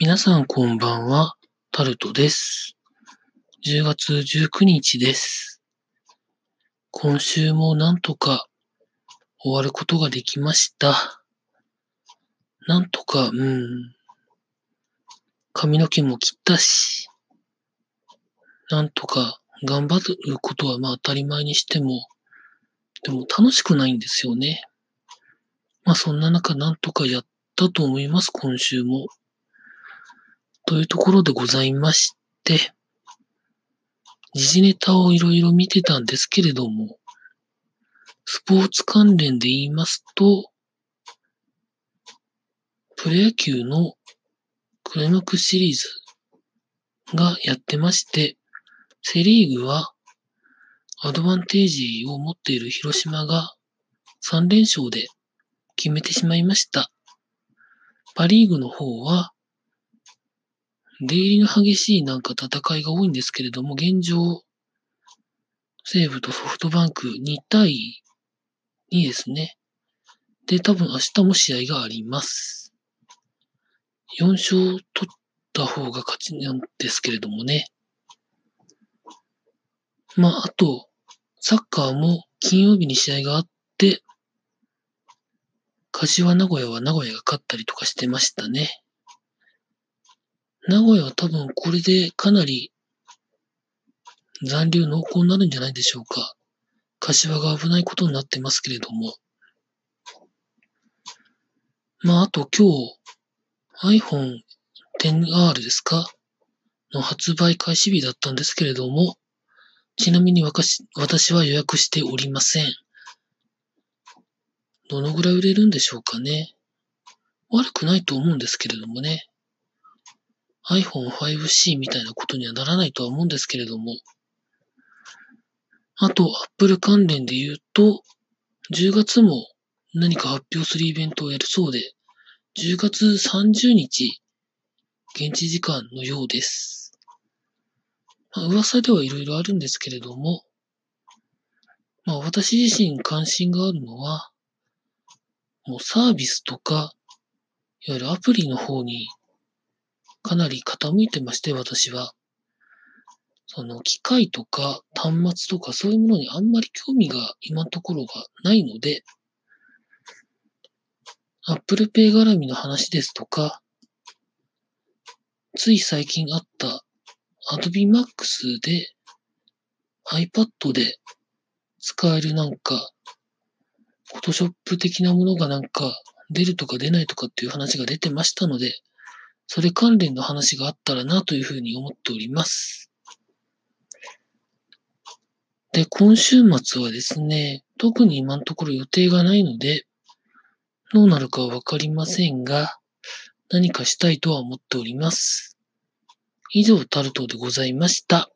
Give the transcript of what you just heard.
皆さんこんばんは、タルトです。10月19日です。今週もなんとか終わることができました。なんとか、うん。髪の毛も切ったし、なんとか頑張ることはまあ当たり前にしても、でも楽しくないんですよね。まあそんな中なんとかやったと思います、今週も。というところでございまして、時事ネタをいろいろ見てたんですけれども、スポーツ関連で言いますと、プロ野球のクライマックスシリーズがやってまして、セリーグはアドバンテージを持っている広島が3連勝で決めてしまいました。パリーグの方は出入りの激しいなんか戦いが多いんですけれども、現状、西武とソフトバンク2対2ですね。で、多分明日も試合があります。4勝取った方が勝ちなんですけれどもね。まあ、あと、サッカーも金曜日に試合があって、柏名古屋は名古屋が勝ったりとかしてましたね。名古屋は多分これでかなり残留濃厚になるんじゃないでしょうか。柏が危ないことになってますけれども。まあ、あと今日 iPhone XR ですか？の発売開始日だったんですけれども、ちなみに私私は予約しておりません。どのぐらい売れるんでしょうかね。悪くないと思うんですけれどもね。iPhone 5C みたいなことにはならないとは思うんですけれども。あと、Apple 関連で言うと、10月も何か発表するイベントをやるそうで、10月30日、現地時間のようです。まあ、噂ではいろいろあるんですけれども、まあ私自身関心があるのは、もうサービスとか、いわゆるアプリの方にかなり傾いてまして、私は。その機械とか端末とかそういうものにあんまり興味が今のところがないので、Apple Pay 絡みの話ですとか、つい最近あった Adobe Max で iPad で使えるなんか、Photoshop 的なものがなんか出るとか出ないとかっていう話が出てましたので、それ関連の話があったらなというふうに思っております。で、今週末はですね、特に今のところ予定がないので、どうなるかはわかりませんが、何かしたいとは思っております。以上、タルトでございました。